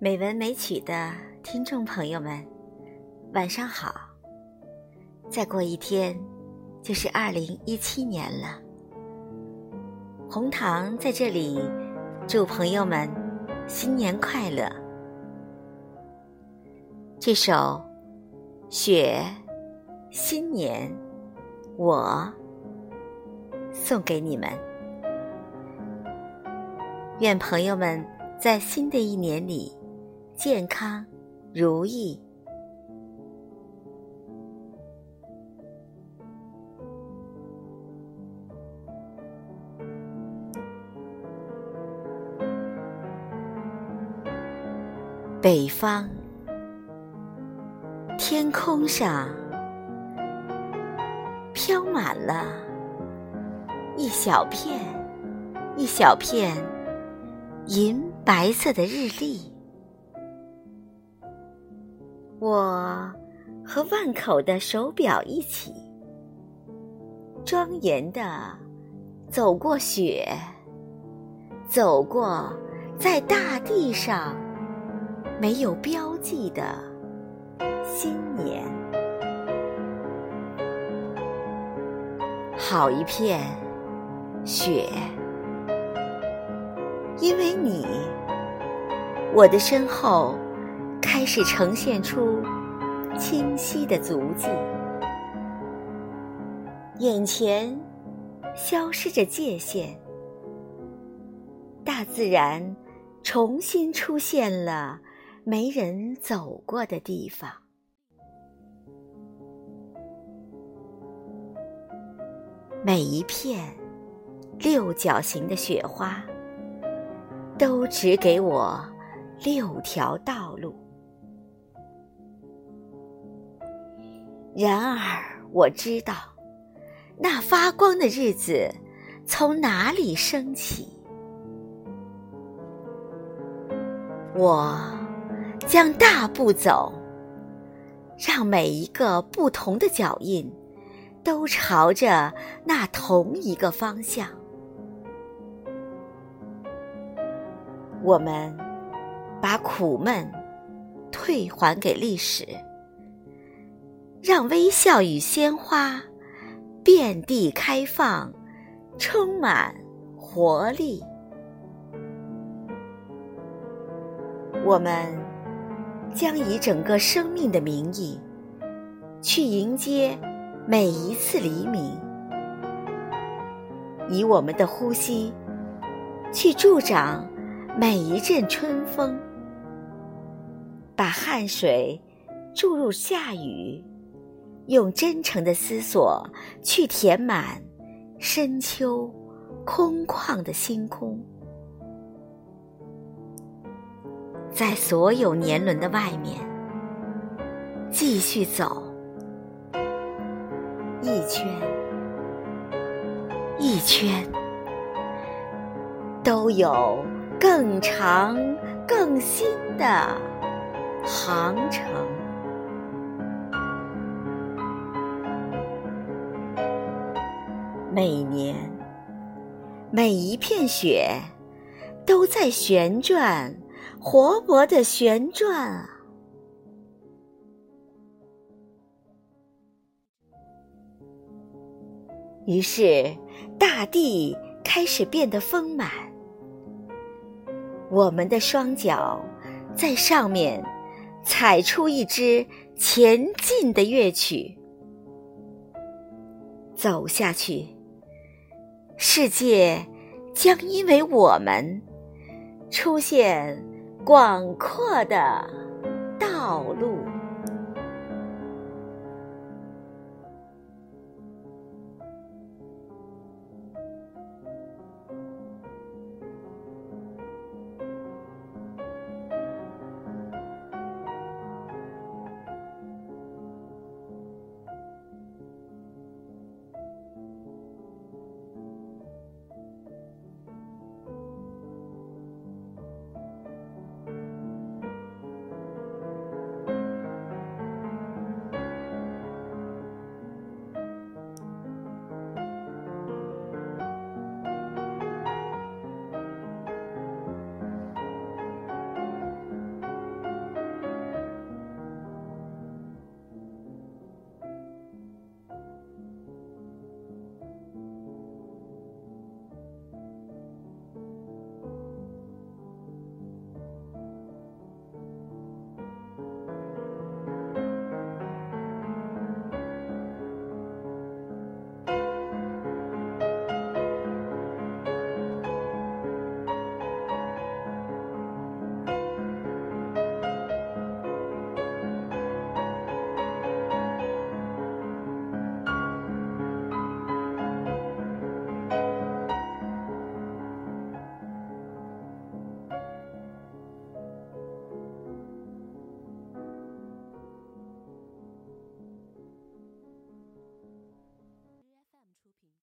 美文美曲的听众朋友们，晚上好！再过一天就是二零一七年了。红糖在这里祝朋友们新年快乐。这首《雪》新年，我送给你们。愿朋友们在新的一年里。健康如意，北方天空上飘满了一小片一小片银白色的日历。我和万口的手表一起，庄严的走过雪，走过在大地上没有标记的新年。好一片雪，因为你，我的身后。开始呈现出清晰的足迹，眼前消失着界限，大自然重新出现了没人走过的地方。每一片六角形的雪花，都指给我六条道路。然而，我知道，那发光的日子从哪里升起。我将大步走，让每一个不同的脚印都朝着那同一个方向。我们把苦闷退还给历史。让微笑与鲜花遍地开放，充满活力。我们将以整个生命的名义，去迎接每一次黎明；以我们的呼吸，去助长每一阵春风；把汗水注入夏雨。用真诚的思索去填满深秋空旷的星空，在所有年轮的外面继续走一圈一圈，都有更长更新的航程。每年，每一片雪都在旋转，活泼的旋转啊！于是，大地开始变得丰满，我们的双脚在上面踩出一支前进的乐曲，走下去。世界将因为我们出现广阔的道路。